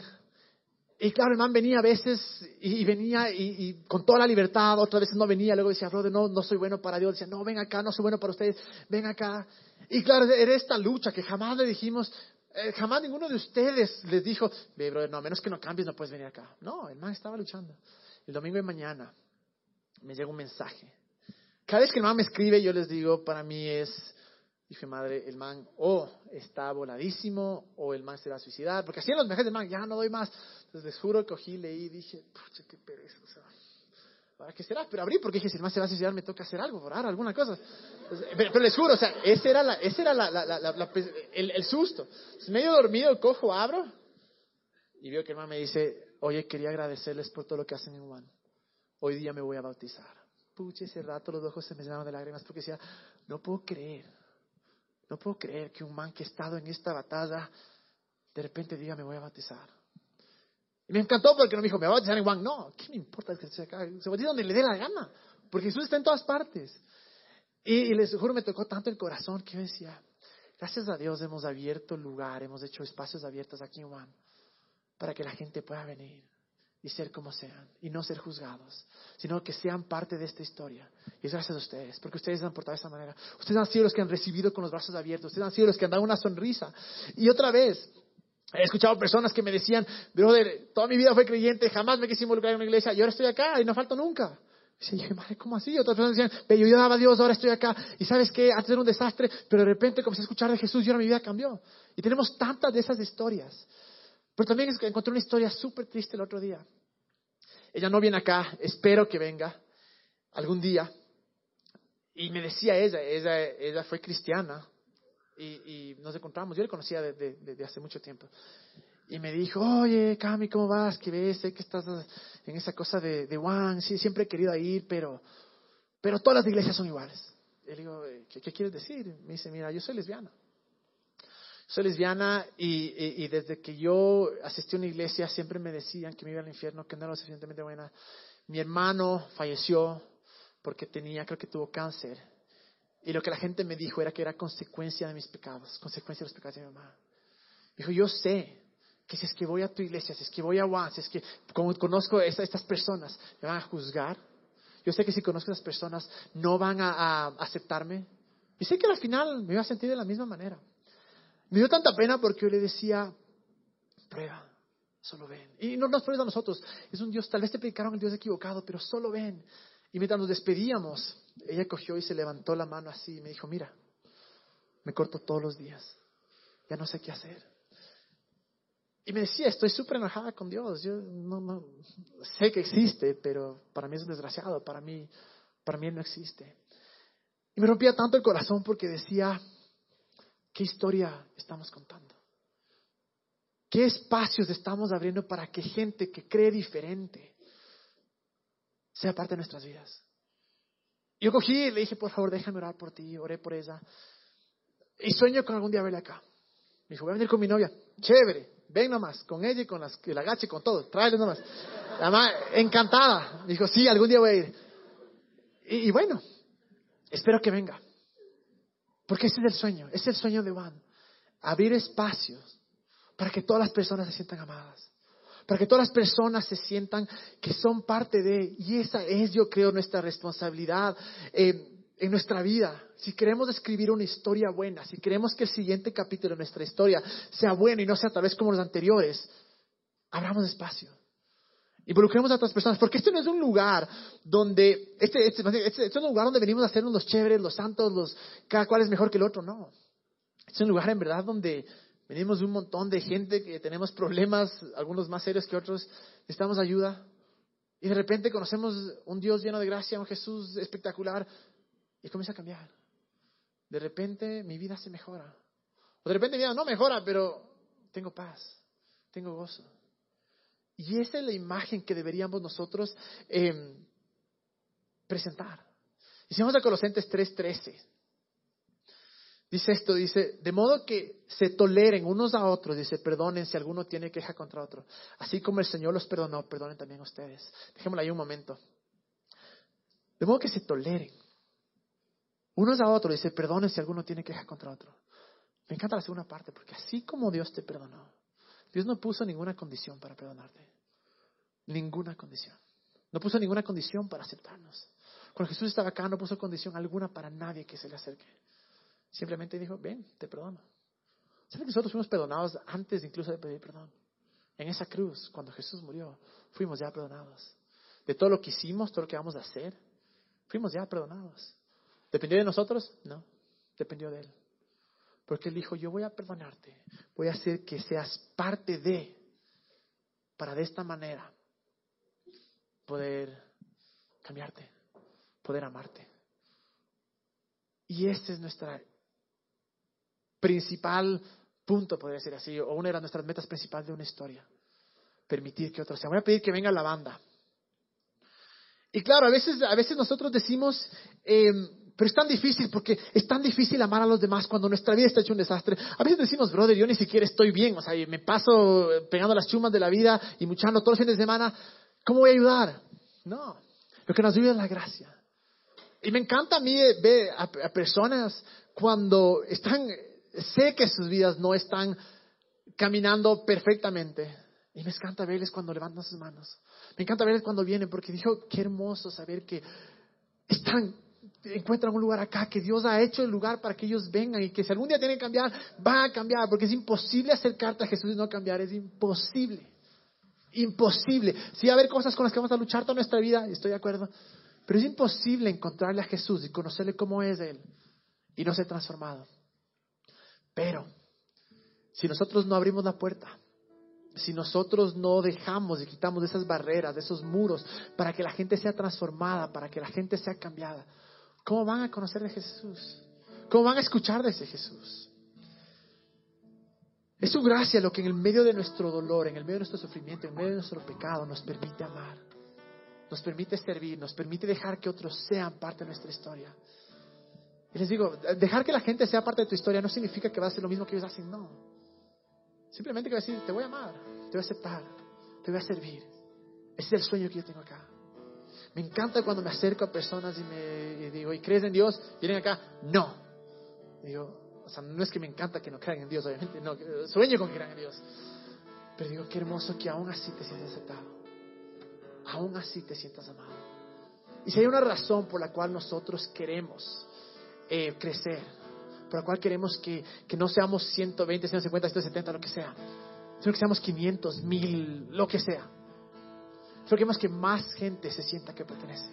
Y claro, el man venía a veces y, venía y, con toda la libertad, otras veces no venía, luego decía, brother, no, no soy bueno para Dios. Decía, no, ven acá, no soy bueno para ustedes, ven acá. Y claro, era esta lucha que jamás le dijimos, eh, jamás ninguno de ustedes les dijo, ve, brother, no, a menos que no cambies, no puedes venir acá. No, el man estaba luchando. El domingo de mañana me llega un mensaje. Cada vez que el man me escribe, yo les digo, para mí es, Dije, madre, el man o está voladísimo o el man se va a suicidar. Porque así en los mensajes del man, ya no doy más. Entonces les juro, cogí, leí dije, pucha, qué pereza. O sea, ¿para qué será? Pero abrí porque dije, si el man se va a suicidar, me toca hacer algo, orar, alguna cosa. pero, les juro, o sea, ese era, la, ese era la, la, el, susto. medio dormido, cojo, abro y veo que el man me dice, oye, quería agradecerles por todo lo que hacen en Juan. Hoy día me voy a bautizar. Pucha, ese rato los ojos se me llenaron de lágrimas porque decía, no puedo creer no puedo creer que un man que ha estado en esta batalla de repente diga me voy a bautizar. Y me encantó porque no me dijo me voy a bautizar en Juan. No, ¿qué me importa que se acá? Se bautiza donde le dé la gana. Porque Jesús está en todas partes. Y, les juro, me tocó tanto el corazón que yo decía, gracias a Dios hemos abierto lugar, hemos hecho espacios abiertos aquí en Juan para que la gente pueda venir y ser como sean y no ser juzgados, sino que sean parte de esta historia. Y es gracias a ustedes, porque ustedes han portado de esa manera. Ustedes han sido los que han recibido con los brazos abiertos, ustedes han sido los que han dado una sonrisa. Y otra vez, he escuchado personas que me decían, brother, toda mi vida fue creyente, jamás me quise involucrar en una iglesia y ahora estoy acá y no falto nunca. Y dije, madre, ¿cómo así? Otras personas decían, pero yo daba a Dios, ahora estoy acá. Y sabes qué, antes era un desastre, pero de repente comencé a escuchar de Jesús y ahora mi vida cambió. Y tenemos tantas de esas historias. Pero también encontré una historia súper triste el otro día. Ella no viene acá, espero que venga algún día. Y me decía ella, ella, ella fue cristiana y, nos encontramos, yo le conocía desde hace mucho tiempo. Y me dijo, oye, Cami, ¿cómo vas? ¿Qué ves? Sé que estás en esa cosa de, de Juan, sí, siempre he querido ir, pero, pero todas las iglesias son iguales. Y le digo, ¿qué, ¿qué quieres decir? Me dice, mira, yo soy lesbiana soy lesbiana y, desde que yo asistí a una iglesia siempre me decían que me iba al infierno, que no era lo suficientemente buena. Mi hermano falleció porque tenía, creo que tuvo cáncer. Y lo que la gente me dijo era que era consecuencia de mis pecados, consecuencia de los pecados de mi mamá. Dijo, yo sé que si es que voy a tu iglesia, si es que voy a Juan, si es que como conozco a estas personas, me van a juzgar. Yo sé que si conozco a esas personas no van a, a aceptarme. Y sé que al final me iba a sentir de la misma manera. Me dio tanta pena porque yo le decía, prueba, solo ven. Y no nos pruebes a nosotros, es un Dios, tal vez te predicaron el Dios equivocado, pero solo ven. Y mientras nos despedíamos, ella cogió y se levantó la mano así y me dijo, mira, me corto todos los días, ya no sé qué hacer. Y me decía, estoy súper enojada con Dios, yo no, sé que existe, pero para mí es un desgraciado, para mí, para mí no existe. Y me rompía tanto el corazón porque decía, ¿Qué historia estamos contando? ¿Qué espacios estamos abriendo para que gente que cree diferente sea parte de nuestras vidas? Yo cogí y le dije, por favor, déjame orar por ti, oré por ella. Y sueño con algún día verla acá. Me dijo, voy a venir con mi novia. Chévere. ven nomás, con ella y con las, el agache, con todo, tráele nomás. La mamá, encantada, dijo, sí, algún día voy a ir. Y, bueno, espero que venga. Porque ese es el sueño, ese es el sueño de Juan. Abrir espacios para que todas las personas se sientan amadas para que todas las personas se sientan que son parte de, y esa es, yo creo, nuestra responsabilidad eh, en nuestra vida. Si queremos escribir una historia buena, si queremos que el siguiente capítulo de nuestra historia sea bueno y no sea tal vez como los anteriores, abramos espacio. Involucremos a otras personas, porque este no es un lugar donde, este, este, este, este, es un lugar donde venimos a hacernos los chéveres, los santos, los, cada cual es mejor que el otro, no. Es un lugar en verdad donde Venimos de un montón de gente que tenemos problemas, algunos más serios que otros, necesitamos ayuda. Y de repente conocemos un Dios lleno de gracia, un Jesús espectacular, y comienza a cambiar. De repente mi vida se mejora. O de repente mi vida no mejora, pero tengo paz, tengo gozo. Y esa es la imagen que deberíamos nosotros eh, presentar. Y si a Colosenses 3:13, Dice esto, dice, de modo que se toleren unos a otros, dice, perdonen si alguno tiene queja contra otro. Así como el Señor los perdonó, perdonen también ustedes. Dejémoslo ahí un momento. De modo que se toleren unos a otros, dice, perdonen si alguno tiene queja contra otro. Me encanta la segunda parte, porque así como Dios te perdonó, Dios no puso ninguna condición para perdonarte. Ninguna condición. No puso ninguna condición para aceptarnos. Cuando Jesús estaba acá, no puso condición alguna para nadie que se le acerque. Simplemente dijo, ven, te perdono. ¿Saben que nosotros fuimos perdonados antes incluso de pedir perdón? En esa cruz, cuando Jesús murió, fuimos ya perdonados. De todo lo que hicimos, todo lo que vamos a hacer, fuimos ya perdonados. ¿Dependió de nosotros? No, dependió de Él. Porque Él dijo, yo voy a perdonarte, voy a hacer que seas parte de, para de esta manera poder cambiarte, poder amarte. Y esta es nuestra principal punto, podría ser así, o una de nuestras metas principales de una historia. Permitir que otros sean. Voy a pedir que venga la banda. Y claro, a veces, a veces nosotros decimos, em, pero es tan difícil porque es tan difícil amar a los demás cuando nuestra vida está hecha un desastre. A veces decimos, brother, yo ni siquiera estoy bien, o sea, me paso pegando las chumas de la vida y muchando todos los fines de semana. ¿Cómo voy a ayudar? No, lo que nos ayuda es la gracia. Y me encanta a mí ver a personas cuando están sé que sus vidas no están caminando perfectamente. Y me encanta verles cuando levantan sus manos. Me encanta verles cuando vienen, porque dijo, qué hermoso saber que están, encuentran un lugar acá, que Dios ha hecho el lugar para que ellos vengan y que si algún día tienen que cambiar, va a cambiar, porque es imposible acercarte a Jesús y no cambiar, es imposible. Imposible. Sí, va a haber cosas con las que vamos a luchar toda nuestra vida, estoy de acuerdo, pero es imposible encontrarle a Jesús y conocerle cómo es Él y no ser transformado. Pero, si nosotros no abrimos la puerta, si nosotros no dejamos y quitamos esas barreras, esos muros, para que la gente sea transformada, para que la gente sea cambiada, ¿cómo van a conocer de Jesús? ¿Cómo van a escuchar de ese Jesús? Es su gracia lo que en el medio de nuestro dolor, en el medio de nuestro sufrimiento, en el medio de nuestro pecado, nos permite amar, nos permite servir, nos permite dejar que otros sean parte de nuestra historia. Y les digo, dejar que la gente sea parte de tu historia no significa que va a hacer lo mismo que ellos hacen, no. Simplemente que va a decir, te voy a amar, te voy a aceptar, te voy a servir. Ese es el sueño que yo tengo acá. Me encanta cuando me acerco a personas y me digo, ¿y crees en Dios? Vienen acá, no. digo, o sea, no es que me encanta que no crean en Dios, obviamente, no, sueño con que crean en Dios. Pero digo, qué hermoso que aún así te sientas aceptado. Aún así te sientas amado. Y si hay una razón por la cual nosotros queremos eh, crecer, por la cual queremos que, que, no seamos 120, 150, 170, lo que sea, sino que seamos 500, 1000, lo que sea. Solo queremos que más gente se sienta que pertenece,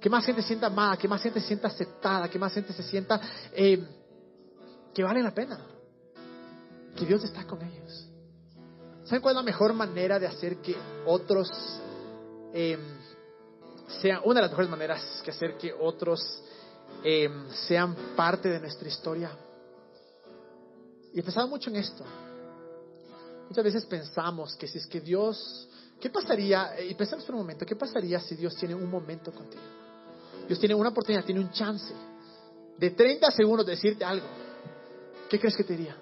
que más gente se sienta amada, que más gente se sienta aceptada, que más gente se sienta eh, que vale la pena, que Dios está con ellos. ¿Saben cuál es la mejor manera de hacer que otros eh, sean, una de las mejores maneras que hacer que otros Em, sean parte de nuestra historia. Y he pensado mucho en esto. Muchas veces pensamos que si es que Dios, ¿qué pasaría? Y pensamos por un momento, ¿qué pasaría si Dios tiene un momento contigo? Dios tiene una oportunidad, tiene un chance de 30 segundos de decirte algo. ¿Qué crees que te diría?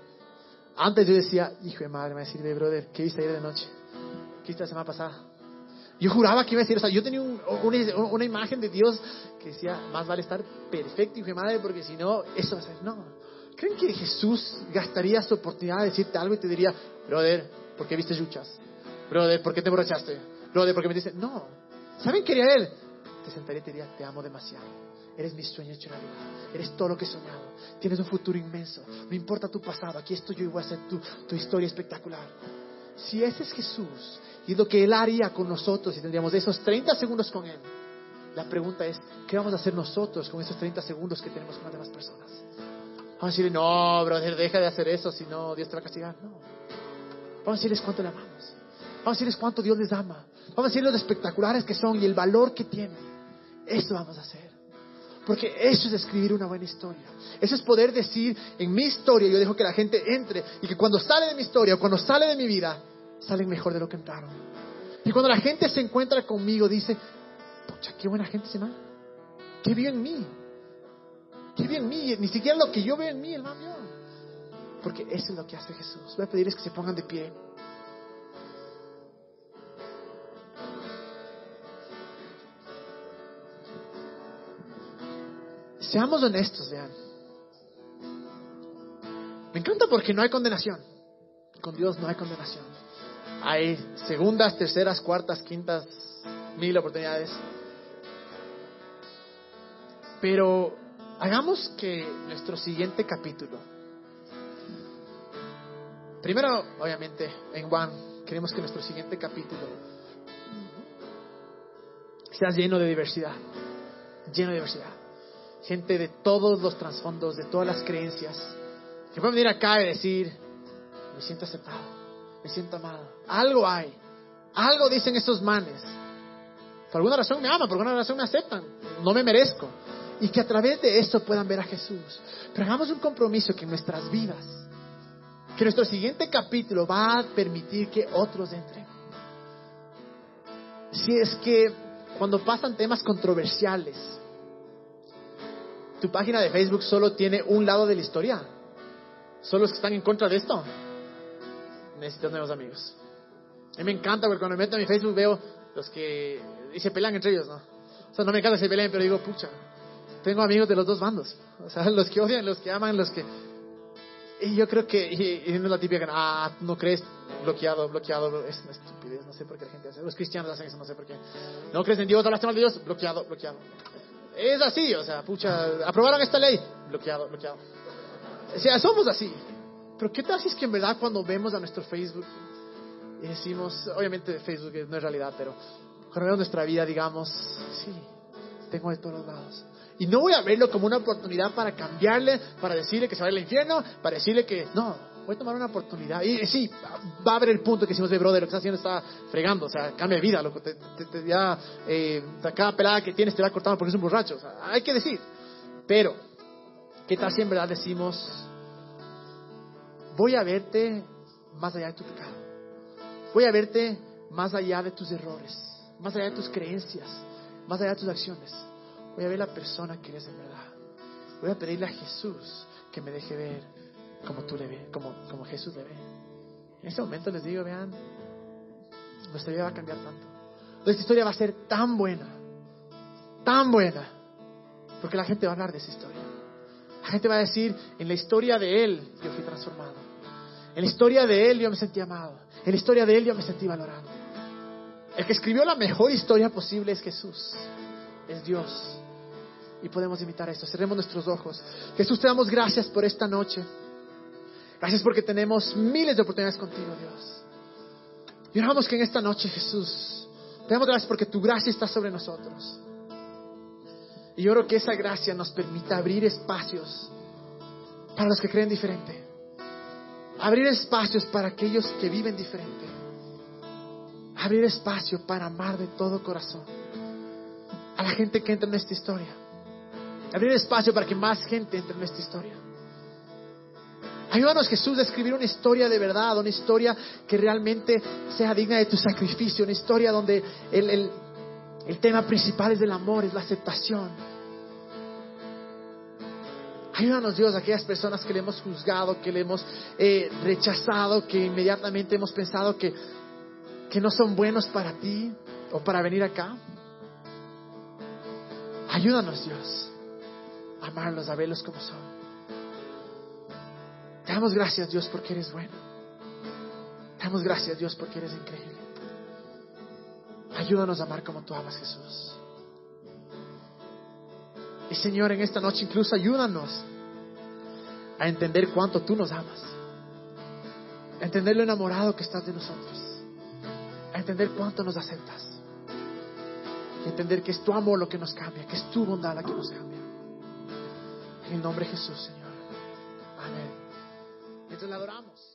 Antes yo decía, hijo de madre, me va a decir, de brother, ¿qué viste ayer de noche? ¿Qué viste la semana pasada? Yo juraba que iba a decir, o sea, yo tenía un- una, una imagen de Dios que decía, más vale estar perfecto, hijo de madre, porque si no, eso va a ser. No. ¿Creen que Jesús gastaría su oportunidad de decirte algo y te diría, brother, ¿por qué viste yuchas? Brother, ¿por qué te borrachaste? Brother, ¿por qué me dice? No. ¿Saben qué haría Él? Te sentaría y te diría, te amo demasiado. Eres mi sueño hecho realidad. Eres todo lo que he soñado. Tienes un futuro inmenso. No importa tu pasado. Aquí estoy yo y voy a hacer tu, tu historia espectacular. Si ese es Jesús y lo que Él haría con nosotros y tendríamos esos 30 segundos con Él, la pregunta es, ¿qué vamos a hacer nosotros con esos 30 segundos que tenemos con las demás personas? Vamos a decirle, no, brother, deja de hacer eso, si no, Dios te va a castigar. No. Vamos a decirles cuánto le amamos. Vamos a decirles cuánto Dios les ama. Vamos a decirles lo espectaculares que son y el valor que tienen. Eso vamos a hacer. Porque eso es escribir una buena historia. Eso es poder decir, en mi historia yo dejo que la gente entre y que cuando sale de mi historia o cuando sale de mi vida, salen mejor de lo que entraron. Y cuando la gente se encuentra conmigo, dice, pucha, qué buena gente se va. Qué vio en mí. Qué vio en mí. Ni siquiera lo que yo veo en mí, el man vio. Porque eso es lo que hace Jesús. Voy a pedirles que se pongan de pie. Seamos honestos, vean. Me encanta porque no hay condenación. Con Dios no hay condenación. Hay segundas, terceras, cuartas, quintas, mil oportunidades. Pero hagamos que nuestro siguiente capítulo, primero, obviamente, en One, queremos que nuestro siguiente capítulo sea lleno de diversidad, lleno de diversidad. Gente de todos los trasfondos, de todas las creencias, que pueden venir acá y decir, me siento aceptado, me siento amado. Algo hay, algo dicen esos manes. Por alguna razón me aman, por alguna razón me aceptan, no me merezco. Y que a través de eso puedan ver a Jesús. Pero hagamos un compromiso que en nuestras vidas, que nuestro siguiente capítulo va a permitir que otros entren. Si es que cuando pasan temas controversiales, tu página de Facebook solo tiene un lado de la historia. Solo los que están en contra de esto. Necesitas nuevos amigos. A mí me encanta porque cuando me meto a mi Facebook veo los que... Y se pelean entre ellos, ¿no? O sea, no me encanta que se peleen, pero digo, pucha, tengo amigos de los dos bandos. O sea, <laughs> los que odian, los que aman, los que... Y yo creo que, y, y no es la típica, ah, no crees, bloqueado, bloqueado, es una estupidez, no sé por qué la gente hace, los cristianos hacen eso, no sé por qué. No crees en Dios, hablaste mal de Dios, bloqueado, bloqueado. Es así, o sea, pucha, aprobaron esta ley, bloqueado, bloqueado. O sea, somos así. Pero ¿qué tal si es que en verdad cuando vemos a nuestro Facebook y decimos, obviamente Facebook no es realidad, pero cuando vemos nuestra vida digamos, sí, tengo de todos lados. Y no voy a verlo como una oportunidad para cambiarle, para decirle que se vaya al infierno, para decirle que no, voy a tomar una oportunidad. Y sí, va a haber el punto que decimos de brother, lo que está haciendo está fregando, o sea, cambia de vida, loco, te, te, te ya, eh, cada pelada que tienes te va cortando porque es un borracho, o sea, hay que decir. Pero, ¿qué tal si en verdad decimos, voy a verte más allá de tu pecado? Voy a verte más allá de tus errores, más allá de tus creencias, más allá de tus acciones. Voy a ver la persona que eres en verdad. Voy a pedirle a Jesús que me deje ver como tú le ves, como, como Jesús le ve. En este momento les digo, vean, nuestra vida va a cambiar tanto. Nuestra historia va a ser tan buena, tan buena, porque la gente va a hablar de esa historia. La gente va a decir, en la historia de Él yo fui transformado. En la historia de Él yo me sentí amado. En la historia de Él yo me sentí valorado. El que escribió la mejor historia posible es Jesús, es Dios. Y podemos imitar esto. Cerremos nuestros ojos. Jesús, te damos gracias por esta noche. Gracias porque tenemos miles de oportunidades contigo, Dios. Y oramos que en esta noche, Jesús, te damos gracias porque tu gracia está sobre nosotros. Y oro que esa gracia nos permita abrir espacios para los que creen diferente. Abrir espacios para aquellos que viven diferente. Abrir espacio para amar de todo corazón a la gente que entra en esta historia. Abrir espacio para que más gente entre en esta historia. Ayúdanos Jesús a escribir una historia de verdad, una historia que realmente sea digna de tu sacrificio, una historia donde el, el, el tema principal es del amor, es la aceptación. Ayúdanos, Dios, a aquellas personas que le hemos juzgado, que le hemos eh, rechazado, que inmediatamente hemos pensado que, que no son buenos para ti o para venir acá. Ayúdanos, Dios, a amarlos, a verlos como son. Te damos gracias, Dios, porque eres bueno. Te damos gracias, Dios, porque eres increíble. Ayúdanos a amar como tú amas, Jesús. Y Señor, en esta noche incluso ayúdanos a entender cuánto tú nos amas. A entender lo enamorado que estás de nosotros. A entender cuánto nos aceptas. Y entender que es tu amor lo que nos cambia, que es tu bondad la que nos cambia. En el nombre de Jesús, Señor. Amén. Entonces le adoramos.